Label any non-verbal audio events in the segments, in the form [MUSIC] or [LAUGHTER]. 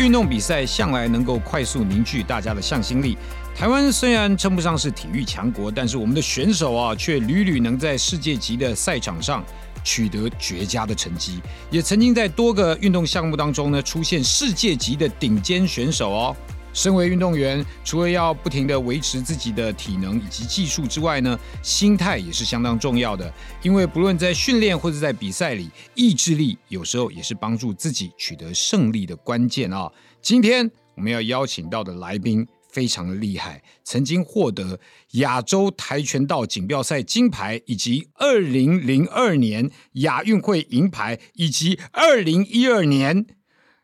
运动比赛向来能够快速凝聚大家的向心力。台湾虽然称不上是体育强国，但是我们的选手啊，却屡屡能在世界级的赛场上取得绝佳的成绩，也曾经在多个运动项目当中呢，出现世界级的顶尖选手哦。身为运动员，除了要不停的维持自己的体能以及技术之外呢，心态也是相当重要的。因为不论在训练或者在比赛里，意志力有时候也是帮助自己取得胜利的关键啊。今天我们要邀请到的来宾非常的厉害，曾经获得亚洲跆拳道锦标赛金牌，以及二零零二年亚运会银牌，以及二零一二年。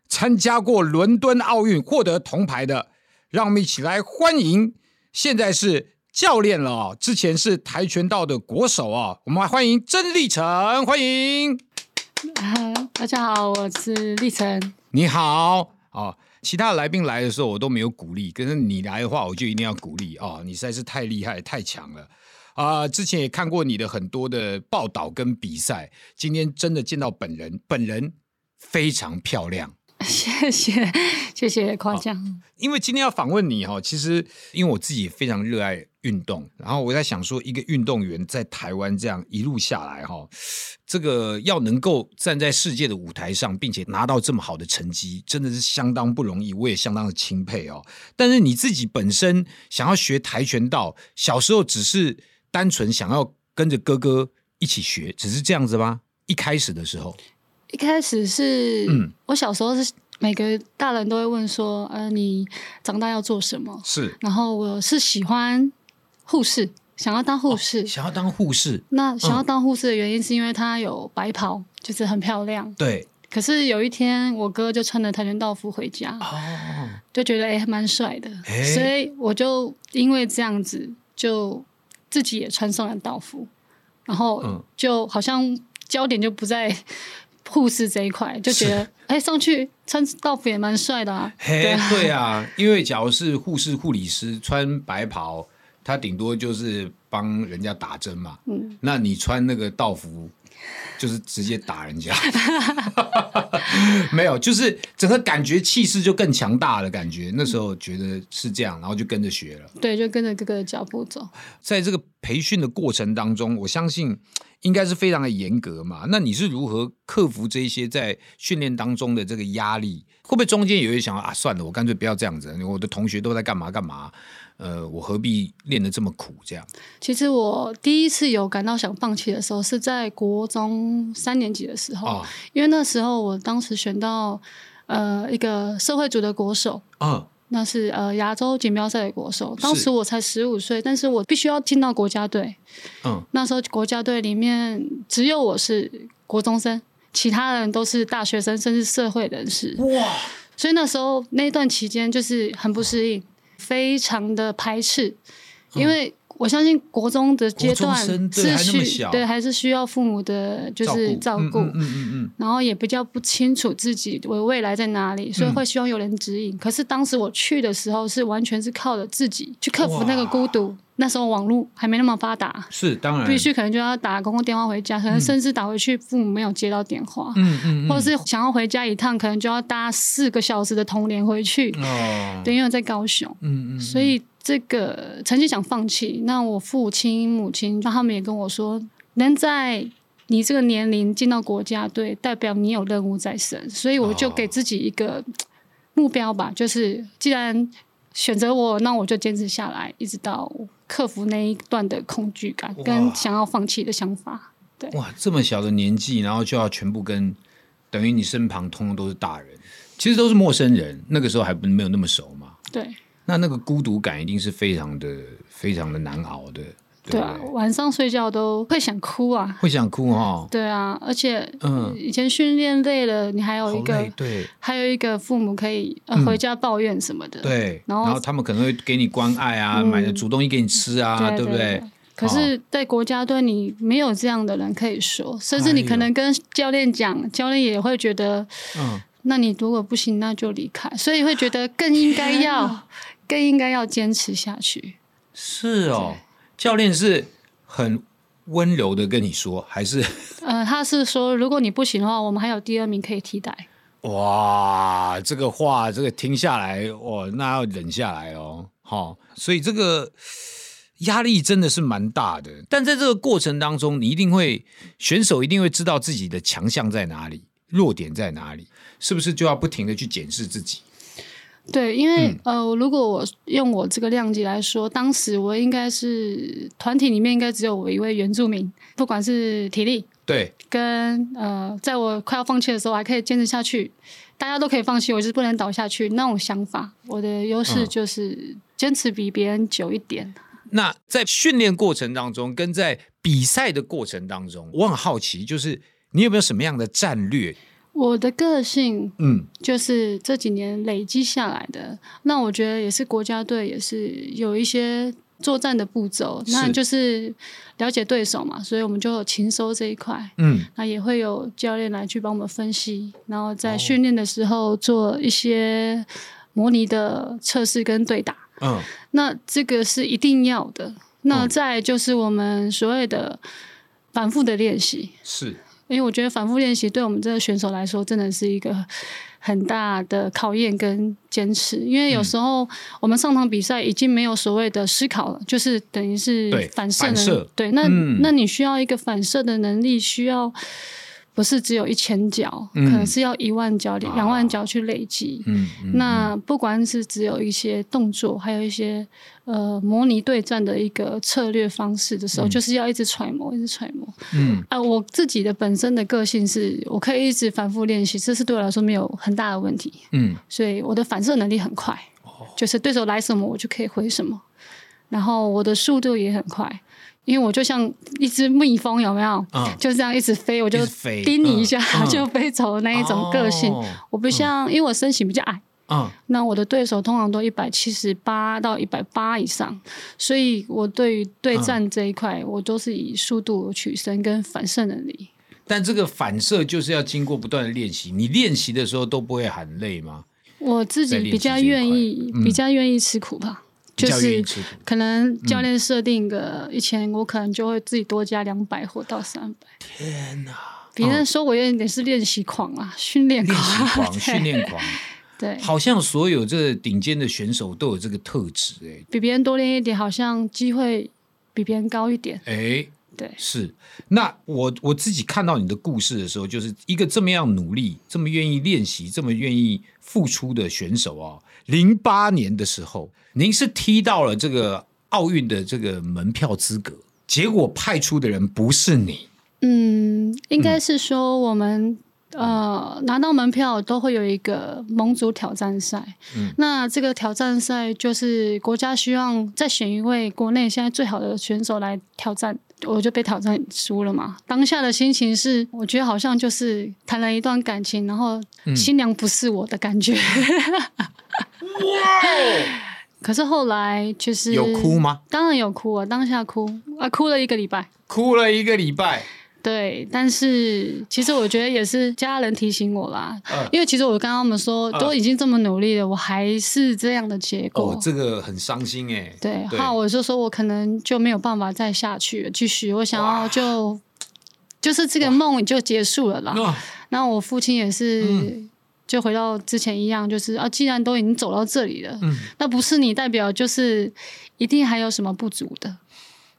参加过伦敦奥运获得铜牌的，让我们一起来欢迎。现在是教练了哦，之前是跆拳道的国手啊。我们欢迎曾立成，欢迎。大家好，我是立成。你好哦。其他来宾来的时候我都没有鼓励，可是你来的话我就一定要鼓励哦。你实在是太厉害、太强了啊！之前也看过你的很多的报道跟比赛，今天真的见到本人，本人非常漂亮。谢谢谢谢夸奖。因为今天要访问你哈，其实因为我自己也非常热爱运动，然后我在想说，一个运动员在台湾这样一路下来哈，这个要能够站在世界的舞台上，并且拿到这么好的成绩，真的是相当不容易，我也相当的钦佩哦。但是你自己本身想要学跆拳道，小时候只是单纯想要跟着哥哥一起学，只是这样子吗？一开始的时候。一开始是，我小时候是每个大人都会问说，呃，你长大要做什么？是，然后我是喜欢护士，想要当护士，想要当护士。那想要当护士的原因是因为他有白袍，就是很漂亮。对。可是有一天，我哥就穿着跆拳道服回家，哦，就觉得哎，蛮帅的，所以我就因为这样子，就自己也穿上了道服，然后就好像焦点就不在。护士这一块就觉得，哎，上去穿道服也蛮帅的啊。嘿，对啊，因为假如是护士、护理师穿白袍，他顶多就是帮人家打针嘛。嗯，那你穿那个道服。就是直接打人家，[LAUGHS] 没有，就是整个感觉气势就更强大了。感觉那时候觉得是这样，然后就跟着学了。对，就跟着哥哥的脚步走。在这个培训的过程当中，我相信应该是非常的严格嘛。那你是如何克服这些在训练当中的这个压力？会不会中间有人想啊，算了，我干脆不要这样子。我的同学都在干嘛干嘛。呃，我何必练得这么苦？这样，其实我第一次有感到想放弃的时候，是在国中三年级的时候，因为那时候我当时选到呃一个社会组的国手，嗯，那是呃亚洲锦标赛的国手，当时我才十五岁，但是我必须要进到国家队，嗯，那时候国家队里面只有我是国中生，其他人都是大学生，甚至社会人士，哇，所以那时候那段期间就是很不适应。非常的排斥，因为我相信国中的阶段是需对还是需要父母的，就是照顾，嗯嗯嗯，然后也比较不清楚自己的未来在哪里，所以会希望有人指引。可是当时我去的时候，是完全是靠着自己去克服那个孤独。那时候网络还没那么发达，是当然。必须可能就要打公共电话回家，可能甚至打回去父母没有接到电话，嗯嗯，或者是想要回家一趟，可能就要搭四个小时的通联回去，哦，对，因为在高雄，嗯嗯，所以这个曾经想放弃。那我父亲母亲，那他们也跟我说，能在你这个年龄进到国家队，代表你有任务在身，所以我就给自己一个目标吧，就是既然选择我，那我就坚持下来，一直到。克服那一段的恐惧感跟想要放弃的想法，对。哇，这么小的年纪，然后就要全部跟等于你身旁通通都是大人，其实都是陌生人，那个时候还不没有那么熟嘛，对，那那个孤独感一定是非常的非常的难熬的，对啊，晚上睡觉都会想哭啊，会想哭哈。对啊，而且嗯，以前训练累了，你还有一个对，还有一个父母可以回家抱怨什么的。对，然后他们可能会给你关爱啊，买的主动一给你吃啊，对不对？可是，在国家队，你没有这样的人可以说，甚至你可能跟教练讲，教练也会觉得，嗯，那你如果不行，那就离开。所以会觉得更应该要，更应该要坚持下去。是哦，教练是很温柔的跟你说，还是？呃，他是说，如果你不行的话，我们还有第二名可以替代。哇，这个话，这个听下来，哦，那要忍下来哦。好，所以这个。压力真的是蛮大的，但在这个过程当中，你一定会选手一定会知道自己的强项在哪里，弱点在哪里，是不是就要不停的去检视自己？对，因为呃，如果我用我这个量级来说，当时我应该是团体里面应该只有我一位原住民，不管是体力对，跟呃，在我快要放弃的时候还可以坚持下去，大家都可以放弃，我就是不能倒下去那种想法。我的优势就是坚持比别人久一点。那在训练过程当中，跟在比赛的过程当中，我很好奇，就是你有没有什么样的战略？我的个性，嗯，就是这几年累积下来的。那我觉得也是国家队，也是有一些作战的步骤，那就是了解对手嘛，所以我们就有勤收这一块，嗯，那也会有教练来去帮我们分析，然后在训练的时候做一些模拟的测试跟对打。嗯，那这个是一定要的。那再就是我们所谓的反复的练习，是因为我觉得反复练习对我们这个选手来说，真的是一个很大的考验跟坚持。因为有时候我们上场比赛已经没有所谓的思考了，就是等于是反射能。对，那那你需要一个反射的能力，需要。不是只有一千脚，可能是要一万脚、两万脚去累积。嗯那不管是只有一些动作，还有一些呃模拟对战的一个策略方式的时候，就是要一直揣摩，一直揣摩。嗯，啊，我自己的本身的个性是我可以一直反复练习，这是对我来说没有很大的问题。嗯，所以我的反射能力很快，就是对手来什么我就可以回什么，然后我的速度也很快。因为我就像一只蜜蜂，有没有？嗯，就这样一直飞，我就叮你一下就飞走的那一种个性。我不像，因为我身形比较矮，嗯，那我的对手通常都一百七十八到一百八以上，所以我对于对战这一块，我都是以速度取胜跟反射能力。但这个反射就是要经过不断的练习。你练习的时候都不会很累吗？我自己比较愿意，比较愿意吃苦吧。就是可能教练设定个一千，我可能就会自己多加两百或到三百。天哪！别人说我有点是练习狂啊，训练狂，[LAUGHS] 训练狂。对，好像所有这顶尖的选手都有这个特质，哎，比别人多练一点，好像机会比别人高一点。哎，对，是。那我我自己看到你的故事的时候，就是一个这么样努力、这么愿意练习、这么愿意付出的选手啊。零八年的时候。您是踢到了这个奥运的这个门票资格，结果派出的人不是你。嗯，应该是说我们呃拿到门票都会有一个盟主挑战赛。嗯，那这个挑战赛就是国家希望再选一位国内现在最好的选手来挑战，我就被挑战输了嘛。当下的心情是，我觉得好像就是谈了一段感情，然后新娘不是我的感觉。哇！可是后来就是有哭吗？当然有哭啊，当下哭啊，哭了一个礼拜，哭了一个礼拜。对，但是其实我觉得也是家人提醒我啦，因为其实我跟他们说，都已经这么努力了，我还是这样的结果，哦，这个很伤心哎。对，好，我就说我可能就没有办法再下去了，继续，我想要就就是这个梦就结束了啦。那我父亲也是。就回到之前一样，就是啊，既然都已经走到这里了，嗯那不是你代表，就是一定还有什么不足的，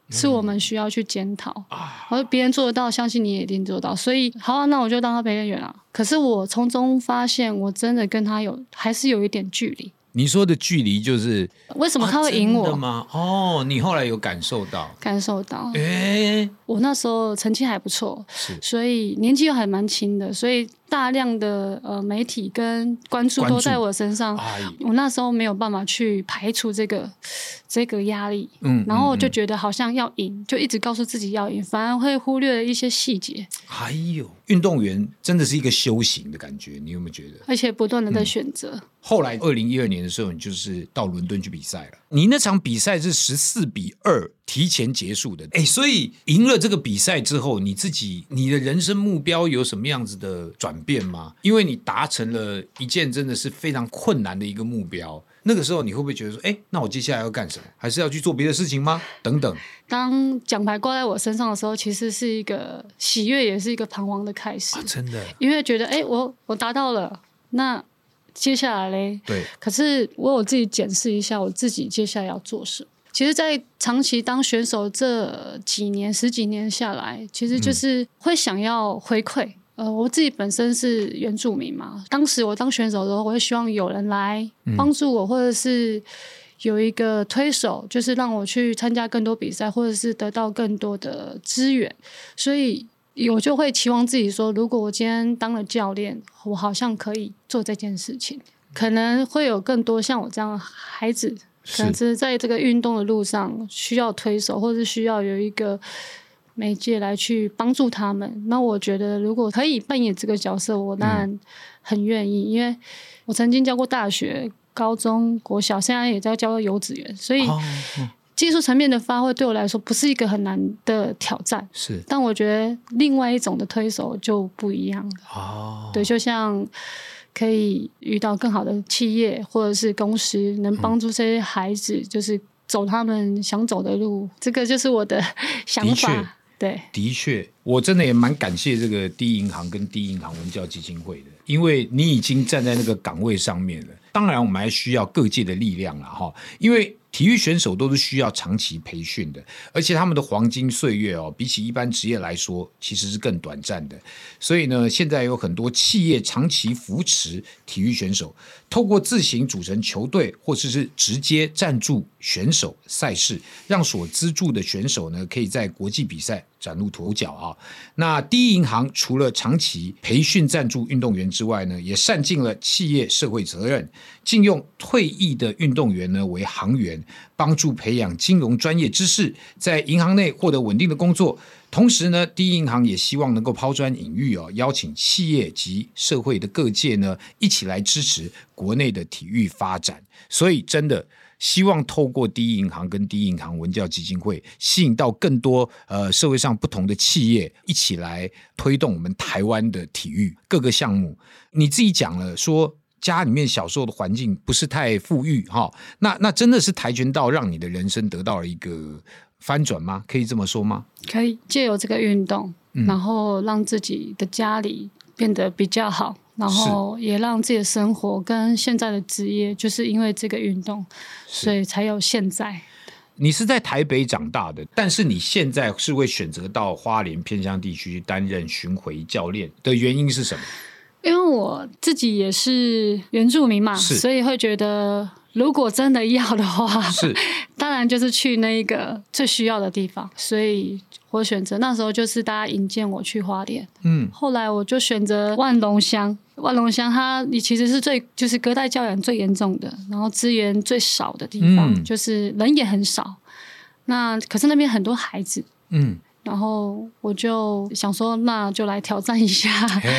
是我们需要去检讨。而别人做得到，相信你也一定做到。所以，好，啊那我就当他陪练员了。可是我从中发现，我真的跟他有还是有一点距离。你说的距离就是为什么他会赢我吗？哦，你后来有感受到？感受到。哎，我那时候成绩还不错，是，所以年纪又还蛮轻的，所以。大量的呃媒体跟关注都在我身上，我那时候没有办法去排除这个这个压力，嗯，然后就觉得好像要赢，就一直告诉自己要赢，反而会忽略了一些细节。还有运动员真的是一个修行的感觉，你有没有觉得？而且不断的在选择。后来二零一二年的时候，你就是到伦敦去比赛了。你那场比赛是十四比二提前结束的，哎，所以赢了这个比赛之后，你自己你的人生目标有什么样子的转？变吗？因为你达成了一件真的是非常困难的一个目标，那个时候你会不会觉得说，哎，那我接下来要干什么？还是要去做别的事情吗？等等。当奖牌挂在我身上的时候，其实是一个喜悦，也是一个彷徨的开始。真的，因为觉得，哎，我我达到了，那接下来嘞？对。可是我有自己检视一下，我自己接下来要做什么？其实，在长期当选手这几年、十几年下来，其实就是会想要回馈。呃，我自己本身是原住民嘛，当时我当选手的时候，我会希望有人来帮助我，或者是有一个推手，就是让我去参加更多比赛，或者是得到更多的资源。所以，我就会期望自己说，如果我今天当了教练，我好像可以做这件事情，可能会有更多像我这样的孩子，可能是在这个运动的路上需要推手，或者是需要有一个。媒介来去帮助他们，那我觉得如果可以扮演这个角色，我当然很愿意，因为我曾经教过大学、高中国小，现在也在教幼稚园，所以技术层面的发挥对我来说不是一个很难的挑战。是，但我觉得另外一种的推手就不一样了。哦，对，就像可以遇到更好的企业或者是公司，能帮助这些孩子，就是走他们想走的路，这个就是我的 [LAUGHS] 想法。对，的确，我真的也蛮感谢这个第一银行跟第一银行文教基金会的，因为你已经站在那个岗位上面了。当然，我们还需要各界的力量了哈，因为。体育选手都是需要长期培训的，而且他们的黄金岁月哦，比起一般职业来说，其实是更短暂的。所以呢，现在有很多企业长期扶持体育选手，透过自行组成球队，或者是直接赞助选手赛事，让所资助的选手呢，可以在国际比赛崭露头角啊。那第一银行除了长期培训赞助运动员之外呢，也善尽了企业社会责任，禁用退役的运动员呢为行员。帮助培养金融专业知识，在银行内获得稳定的工作。同时呢，第一银行也希望能够抛砖引玉哦，邀请企业及社会的各界呢，一起来支持国内的体育发展。所以，真的希望透过第一银行跟第一银行文教基金会，吸引到更多呃社会上不同的企业，一起来推动我们台湾的体育各个项目。你自己讲了说。家里面小时候的环境不是太富裕哈，那那真的是跆拳道让你的人生得到了一个翻转吗？可以这么说吗？可以借由这个运动，然后让自己的家里变得比较好，然后也让自己的生活跟现在的职业，就是因为这个运动，所以才有现在。你是在台北长大的，但是你现在是会选择到花莲偏乡地区担任巡回教练的原因是什么？因为我自己也是原住民嘛，所以会觉得，如果真的要的话，是 [LAUGHS] 当然就是去那一个最需要的地方。所以我选择那时候就是大家引荐我去花莲，嗯，后来我就选择万隆乡。万隆乡它你其实是最就是隔代教养最严重的，然后资源最少的地方，就是人也很少。那可是那边很多孩子，嗯。然后我就想说，那就来挑战一下。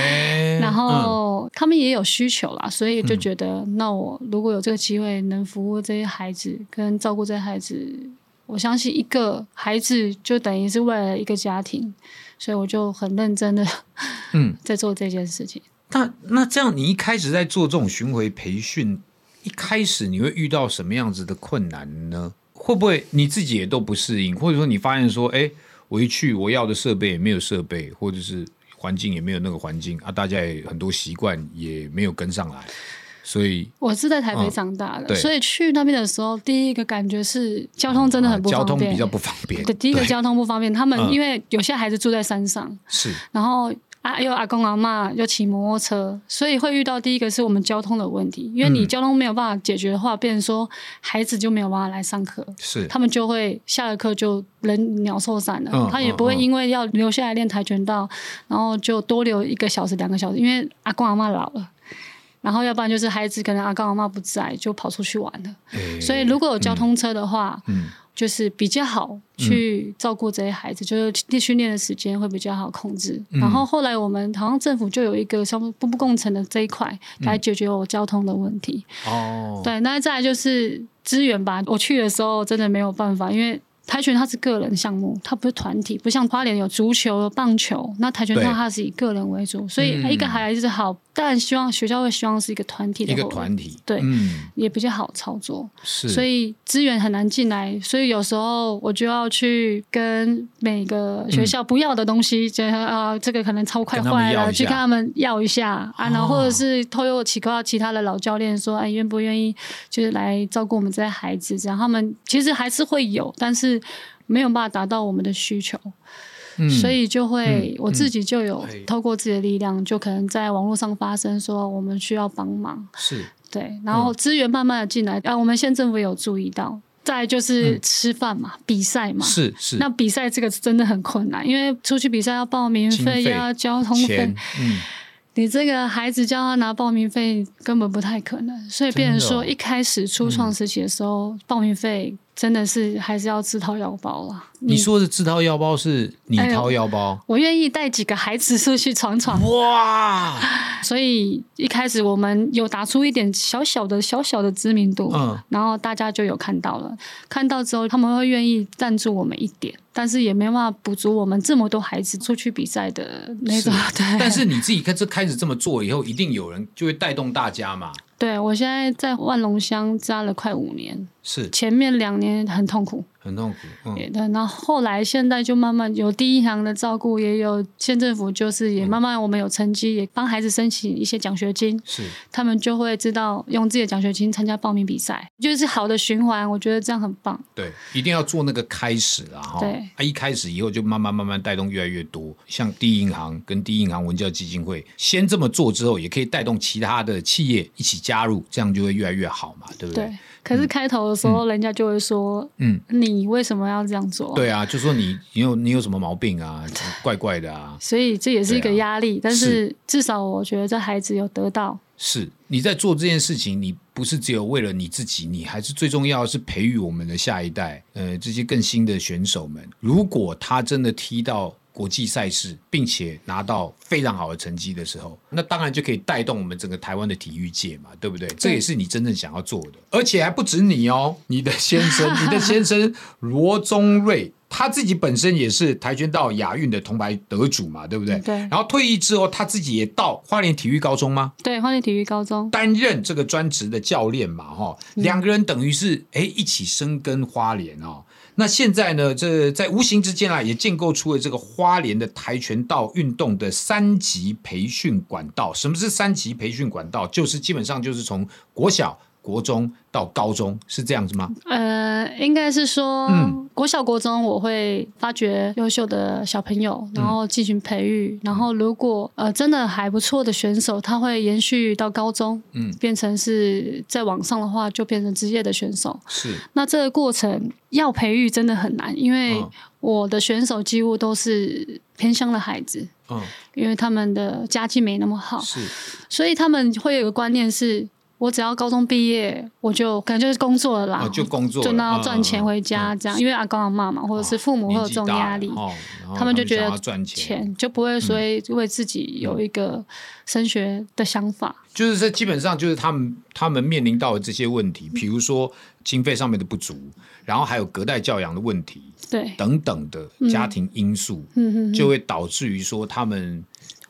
[LAUGHS] 然后他们也有需求啦，所以就觉得，那我如果有这个机会能服务这些孩子，跟照顾这些孩子，我相信一个孩子就等于是为了一个家庭，所以我就很认真的，嗯，[LAUGHS] 在做这件事情。那那这样，你一开始在做这种巡回培训，一开始你会遇到什么样子的困难呢？会不会你自己也都不适应，或者说你发现说，哎？我一去，我要的设备也没有设备，或者是环境也没有那个环境啊，大家也很多习惯也没有跟上来，所以我是在台北长大的，所以去那边的时候，第一个感觉是交通真的很不方便，比较不方便。对，第一个交通不方便，他们因为有些孩子住在山上，是，然后啊，又阿公阿妈又骑摩托车，所以会遇到第一个是我们交通的问题，因为你交通没有办法解决的话，变成说孩子就没有办法来上课，是。他们就会下了课就人鸟兽散了，他也不会因为要留下来练跆拳道，然后就多留一个小时两个小时，因为阿公阿妈老了。然后，要不然就是孩子可能阿公阿妈不在，就跑出去玩了。所以，如果有交通车的话，就是比较好去照顾这些孩子，就是练训练的时间会比较好控制。然后后来我们好像政府就有一个像步步共乘的这一块来解决我交通的问题。哦，对，那再来就是资源吧。我去的时候真的没有办法，因为。跆拳它是个人项目，它不是团体，不像花莲有足球、棒球。那跆拳道它是以个人为主，所以一个孩子好，当然希望学校会希望是一个团体的一个团体，对，也比较好操作。是，所以资源很难进来，所以有时候我就要去跟每个学校不要的东西，就啊，这个可能超快坏了，去跟他们要一下啊，然后或者是偷又其他其他的老教练说，哎，愿不愿意就是来照顾我们这些孩子？这样他们其实还是会有，但是。没有办法达到我们的需求，所以就会我自己就有透过自己的力量，就可能在网络上发声说我们需要帮忙，是。对，然后资源慢慢的进来啊，我们县政府有注意到，再就是吃饭嘛，比赛嘛，是是，那比赛这个真的很困难，因为出去比赛要报名费，要交通费，嗯。你这个孩子叫他拿报名费，根本不太可能。所以，别人说一开始初创时期的时候，报名费真的是还是要自掏腰包了。你说的自掏腰包是你掏腰包？我愿意带几个孩子出去闯闯。哇！[LAUGHS] 所以一开始我们有打出一点小小的小小的知名度，嗯，然后大家就有看到了。看到之后，他们会愿意赞助我们一点。但是也没办法补足我们这么多孩子出去比赛的那种。对。但是你自己开始开始这么做以后，一定有人就会带动大家嘛。对，我现在在万隆乡扎了快五年。是。前面两年很痛苦。很痛苦，嗯，对，然后后来现在就慢慢有第一行的照顾，也有县政府，就是也慢慢我们有成绩，也帮孩子申请一些奖学金，是，他们就会知道用自己的奖学金参加报名比赛，就是好的循环，我觉得这样很棒。对，一定要做那个开始啊，哈，对，啊，一开始以后就慢慢慢慢带动越来越多，像第一银行跟第一银行文教基金会先这么做之后，也可以带动其他的企业一起加入，这样就会越来越好嘛，对不对？可是开头的时候，人家就会说：“嗯，你为什么要这样做？”对啊，就说你你有你有什么毛病啊？怪怪的啊！所以这也是一个压力。但是至少我觉得这孩子有得到。是你在做这件事情，你不是只有为了你自己，你还是最重要的是培育我们的下一代，呃，这些更新的选手们。如果他真的踢到。国际赛事，并且拿到非常好的成绩的时候，那当然就可以带动我们整个台湾的体育界嘛，对不对？这也是你真正想要做的，而且还不止你哦，你的先生，[LAUGHS] 你的先生罗宗瑞，他自己本身也是跆拳道亚运的铜牌得主嘛，对不对？对。然后退役之后，他自己也到花莲体育高中吗？对，花莲体育高中担任这个专职的教练嘛，哈，两个人等于是哎一起生根花莲哦。那现在呢？这在无形之间啊，也建构出了这个花莲的跆拳道运动的三级培训管道。什么是三级培训管道？就是基本上就是从国小。国中到高中是这样子吗？呃，应该是说，国小、国中我会发掘优秀的小朋友，然后进行培育，然后如果呃真的还不错的选手，他会延续到高中，嗯，变成是在网上的话就变成职业的选手。是，那这个过程要培育真的很难，因为我的选手几乎都是偏乡的孩子，嗯，因为他们的家境没那么好，是，所以他们会有个观念是。我只要高中毕业，我就可能就是工作了啦，就工作，就那要赚钱回家这样，因为阿公阿妈嘛，或者是父母会有这种压力，他们就觉得赚钱就不会说为自己有一个升学的想法。就是这基本上就是他们他们面临到的这些问题，比如说经费上面的不足，然后还有隔代教养的问题，对，等等的家庭因素，就会导致于说他们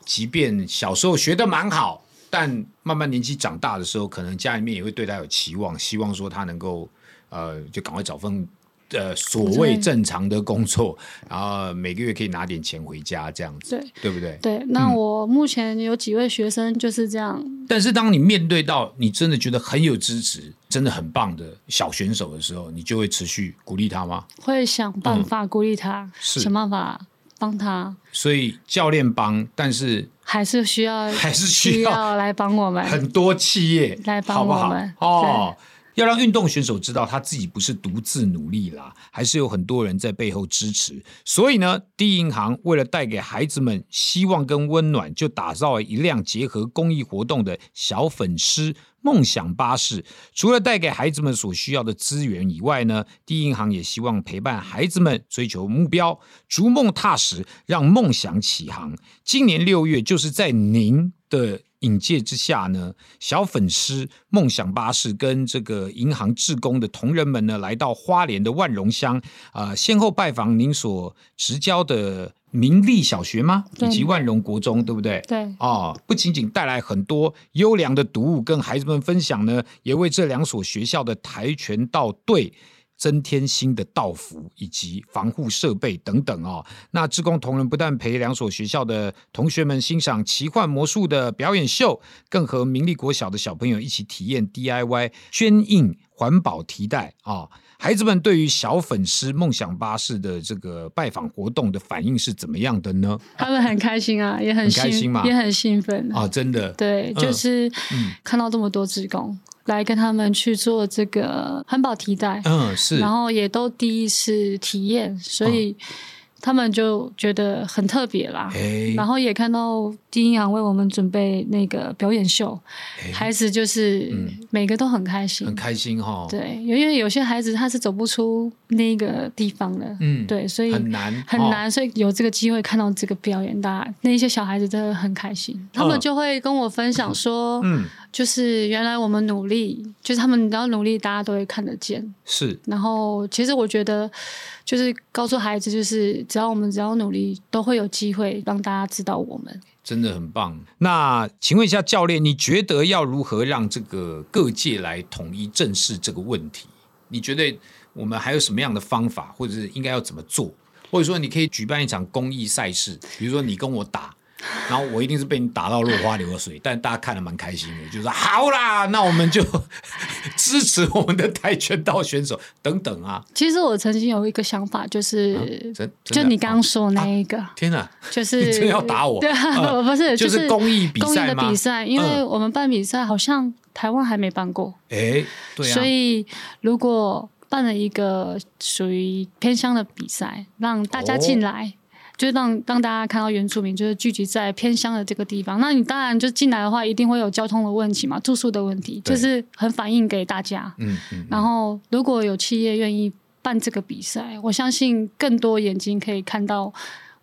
即便小时候学的蛮好。但慢慢年纪长大的时候，可能家里面也会对他有期望，希望说他能够，呃，就赶快找份呃所谓正常的工作，然后每个月可以拿点钱回家这样子，对对不对？对。那我目前有几位学生就是这样。但是当你面对到你真的觉得很有支持、真的很棒的小选手的时候，你就会持续鼓励他吗？会想办法鼓励他，想办法。帮他。所以教练帮，但是还是需要还是需要来帮我们很多企业来帮我们哦。要让运动选手知道他自己不是独自努力啦，还是有很多人在背后支持。所以呢，第一银行为了带给孩子们希望跟温暖，就打造了一辆结合公益活动的小粉丝梦想巴士。除了带给孩子们所需要的资源以外呢，第一银行也希望陪伴孩子们追求目标，逐梦踏实，让梦想起航。今年六月，就是在您的。引介之下呢，小粉丝梦想巴士跟这个银行职工的同仁们呢，来到花莲的万荣乡啊，先后拜访您所执教的明利小学吗？以及万荣国中，对不对？对。哦，不仅仅带来很多优良的读物跟孩子们分享呢，也为这两所学校的跆拳道队。增添新的道服以及防护设备等等哦。那志工同仁不但陪两所学校的同学们欣赏奇幻魔术的表演秀，更和明利国小的小朋友一起体验 DIY 捐印环保提袋啊。孩子们对于小粉丝梦想巴士的这个拜访活动的反应是怎么样的呢？他们很开心啊，[LAUGHS] 也很开心嘛，也很兴奋啊！真的，对，就是看到这么多职工。来跟他们去做这个环保替代，嗯，是，然后也都第一次体验，所以。他们就觉得很特别啦，然后也看到第一行为我们准备那个表演秀，孩子就是每个都很开心，很开心哈。对，因为有些孩子他是走不出那个地方的，嗯，对，所以很难很难，所以有这个机会看到这个表演，大家那些小孩子真的很开心，他们就会跟我分享说，嗯，就是原来我们努力，就是他们只要努力，大家都会看得见，是。然后其实我觉得。就是告诉孩子，就是只要我们只要努力，都会有机会让大家知道我们。真的很棒。那请问一下教练，你觉得要如何让这个各界来统一正视这个问题？你觉得我们还有什么样的方法，或者是应该要怎么做？或者说，你可以举办一场公益赛事，比如说你跟我打。然后我一定是被你打到落花流水，[LAUGHS] 但大家看的蛮开心的，就说好啦，那我们就支持我们的跆拳道选手等等啊。其实我曾经有一个想法，就是就你刚刚说那一个，天哪，就是真要打我？[LAUGHS] 对啊，我不是，就是公益比赛公益的比赛，因为我们办比赛好像台湾还没办过，哎，对啊，所以如果办了一个属于偏乡的比赛，让大家进来。就是让让大家看到原住民就是聚集在偏乡的这个地方，那你当然就进来的话，一定会有交通的问题嘛，住宿的问题，就是很反映给大家。嗯嗯。然后如果有企业愿意办这个比赛，我相信更多眼睛可以看到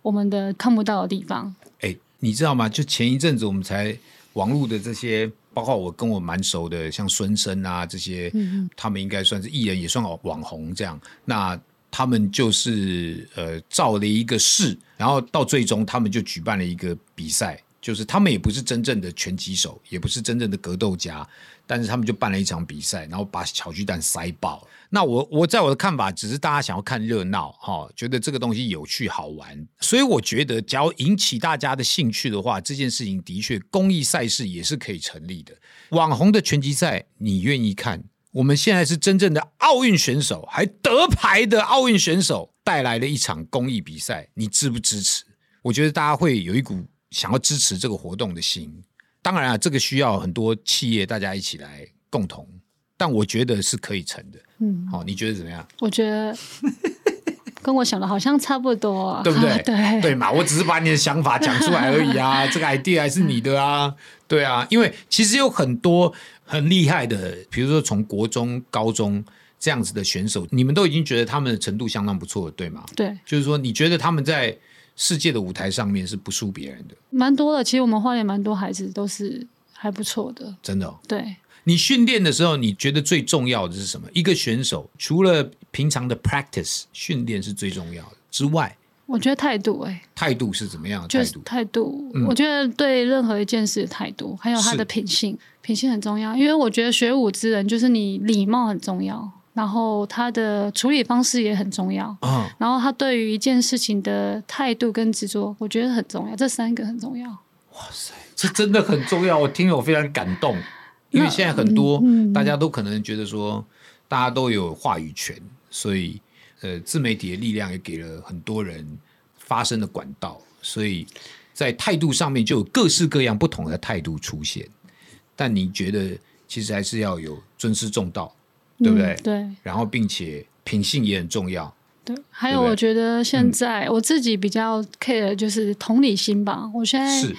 我们的看不到的地方。哎，你知道吗？就前一阵子我们才网络的这些，包括我跟我蛮熟的，像孙生啊这些，他们应该算是艺人，也算网红这样。那他们就是呃造了一个势，然后到最终他们就举办了一个比赛，就是他们也不是真正的拳击手，也不是真正的格斗家，但是他们就办了一场比赛，然后把小巨蛋塞爆。那我我在我的看法，只是大家想要看热闹哈，觉得这个东西有趣好玩，所以我觉得，只要引起大家的兴趣的话，这件事情的确公益赛事也是可以成立的。网红的拳击赛，你愿意看？我们现在是真正的奥运选手，还得牌的奥运选手带来了一场公益比赛，你支不支持？我觉得大家会有一股想要支持这个活动的心。当然啊，这个需要很多企业大家一起来共同，但我觉得是可以成的。嗯，好，你觉得怎么样？我觉得跟我想的好像差不多，对不对？[LAUGHS] 对对嘛，我只是把你的想法讲出来而已啊，[LAUGHS] 这个 idea 还是你的啊，对啊，因为其实有很多。很厉害的，比如说从国中、高中这样子的选手，你们都已经觉得他们的程度相当不错，对吗？对，就是说你觉得他们在世界的舞台上面是不输别人的，蛮多的。其实我们花莲蛮多孩子都是还不错的，真的。对，你训练的时候，你觉得最重要的是什么？一个选手除了平常的 practice 训练是最重要的之外。我觉得态度哎，态度是怎么样？态度态度，我觉得对任何一件事的态度，还有他的品性，品性很重要。因为我觉得学武之人，就是你礼貌很重要，然后他的处理方式也很重要，嗯，然后他对于一件事情的态度跟执着，我觉得很重要。这三个很重要。哇塞，这真的很重要！我听了我非常感动，[LAUGHS] 因为现在很多大家都可能觉得说，大家都有话语权，所以。呃，自媒体的力量也给了很多人发声的管道，所以在态度上面就有各式各样不同的态度出现。但你觉得其实还是要有尊师重道，对不对？对。然后，并且品性也很重要。对。还有，我觉得现在我自己比较 care 就是同理心吧。我现在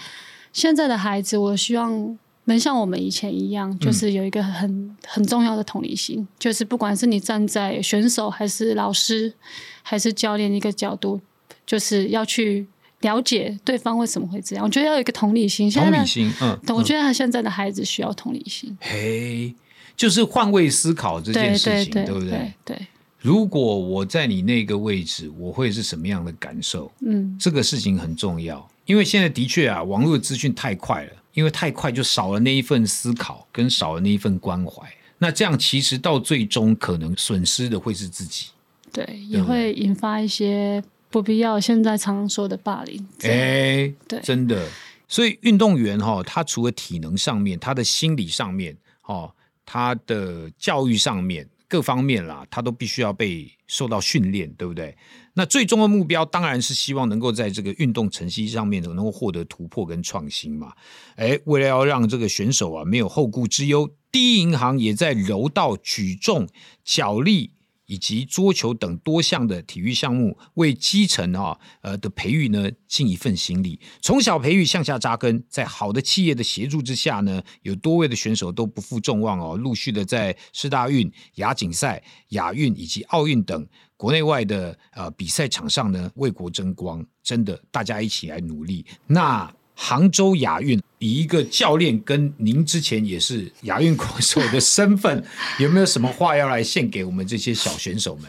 现在的孩子，我希望能像我们以前一样，就是有一个很很重要的同理心，就是不管是你站在选手还是老师还是教练一个角度，就是要去。了解对方为什么会这样，我觉得要有一个同理心。同理心，嗯，我觉得他现在的孩子需要同理心。嘿，就是换位思考这件事情，对不对？对。如果我在你那个位置，我会是什么样的感受？嗯，这个事情很重要，因为现在的确啊，网络资讯太快了，因为太快就少了那一份思考，跟少了那一份关怀。那这样其实到最终可能损失的会是自己。对，也会引发一些。不必要，现在常常说的霸凌，哎，对，真的。所以运动员哈，他除了体能上面，他的心理上面，哈，他的教育上面各方面啦，他都必须要被受到训练，对不对？那最终的目标当然是希望能够在这个运动成绩上面能够获得突破跟创新嘛。哎，为了要让这个选手啊没有后顾之忧，第一银行也在柔道、举重、脚力。以及桌球等多项的体育项目，为基层啊呃的培育呢尽一份心力。从小培育向下扎根，在好的企业的协助之下呢，有多位的选手都不负众望哦，陆续的在世大运、亚锦赛、亚运以及奥运等国内外的呃比赛场上呢为国争光。真的，大家一起来努力。那。杭州亚运以一个教练跟您之前也是亚运国手的身份，有没有什么话要来献给我们这些小选手们？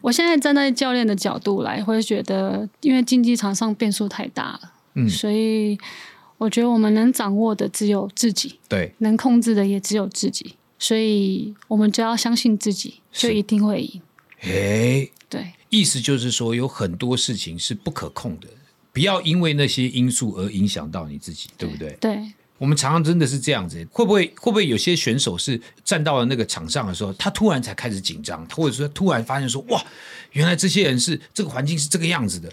我现在站在教练的角度来，会觉得，因为竞技场上变数太大了，嗯，所以我觉得我们能掌握的只有自己，对，能控制的也只有自己，所以我们只要相信自己，就一定会赢。哎，对，意思就是说，有很多事情是不可控的。不要因为那些因素而影响到你自己，对不对？对，我们常常真的是这样子。会不会会不会有些选手是站到了那个场上的时候，他突然才开始紧张，或者说突然发现说，哇，原来这些人是这个环境是这个样子的，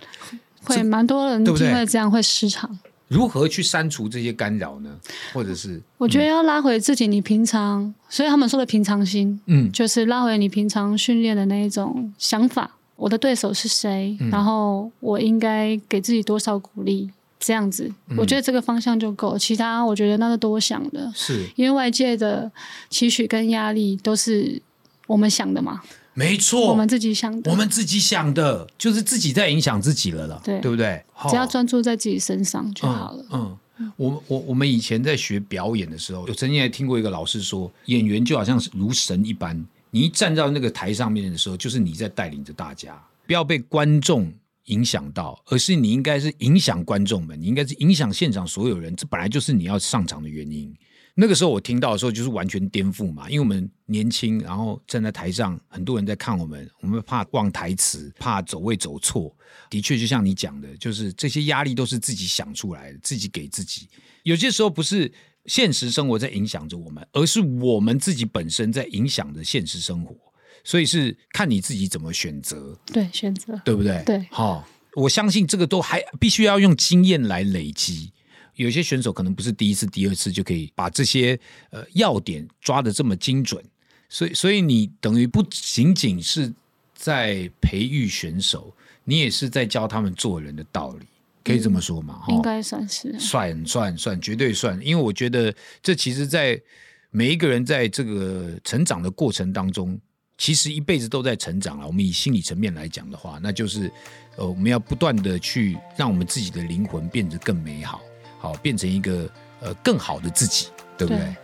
会蛮多人对不对？这样会失常。如何去删除这些干扰呢？或者是我觉得要拉回自己，你平常，所以他们说的平常心，嗯，就是拉回你平常训练的那一种想法。我的对手是谁？然后我应该给自己多少鼓励？这样子，我觉得这个方向就够。其他我觉得那是多想的，是因为外界的期许跟压力都是我们想的嘛？没错，我们自己想的，我们自己想的，就是自己在影响自己了了，对对不对？只要专注在自己身上就好了。嗯，我我我们以前在学表演的时候，有曾经还听过一个老师说，演员就好像是如神一般。你一站到那个台上面的时候，就是你在带领着大家，不要被观众影响到，而是你应该是影响观众们，你应该是影响现场所有人，这本来就是你要上场的原因。那个时候我听到的时候，就是完全颠覆嘛，因为我们年轻，然后站在台上，很多人在看我们，我们怕忘台词，怕走位走错。的确，就像你讲的，就是这些压力都是自己想出来的，自己给自己。有些时候不是。现实生活在影响着我们，而是我们自己本身在影响着现实生活，所以是看你自己怎么选择。对，选择，对不对？对，好，我相信这个都还必须要用经验来累积。有些选手可能不是第一次、第二次就可以把这些呃要点抓的这么精准，所以，所以你等于不仅仅是在培育选手，你也是在教他们做人的道理。可以这么说嘛？应该算是算算算，绝对算。因为我觉得这其实，在每一个人在这个成长的过程当中，其实一辈子都在成长了。我们以心理层面来讲的话，那就是呃，我们要不断的去让我们自己的灵魂变得更美好，好变成一个呃更好的自己，对不对？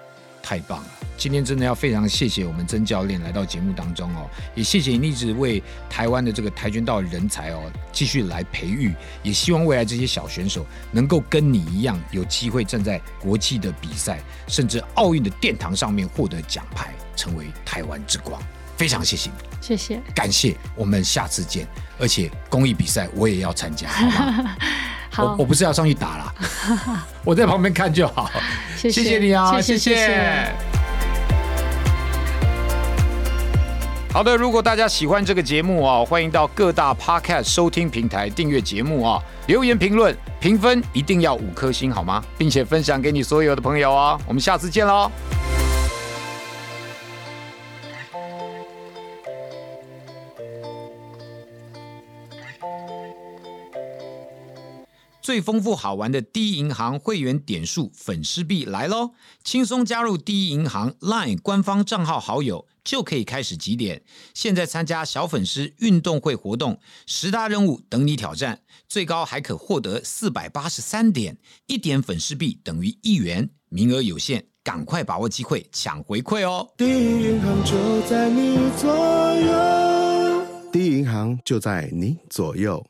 太棒了！今天真的要非常谢谢我们曾教练来到节目当中哦，也谢谢你一直为台湾的这个跆拳道人才哦继续来培育，也希望未来这些小选手能够跟你一样有机会站在国际的比赛，甚至奥运的殿堂上面获得奖牌，成为台湾之光。非常谢谢你，谢谢，感谢，我们下次见。而且公益比赛我也要参加，[LAUGHS] 好我我不是要上去打了，[LAUGHS] 我在旁边看就好。谢谢你啊，谢谢。好的，如果大家喜欢这个节目啊，欢迎到各大 Podcast 收听平台订阅节目啊，留言评论评分一定要五颗星好吗？并且分享给你所有的朋友啊，我们下次见喽。最丰富好玩的第一银行会员点数粉丝币来喽！轻松加入第一银行 LINE 官方账号好友，就可以开始集点。现在参加小粉丝运动会活动，十大任务等你挑战，最高还可获得四百八十三点，一点粉丝币等于一元，名额有限，赶快把握机会抢回馈哦！第一银行就在你左右，第一银行就在你左右。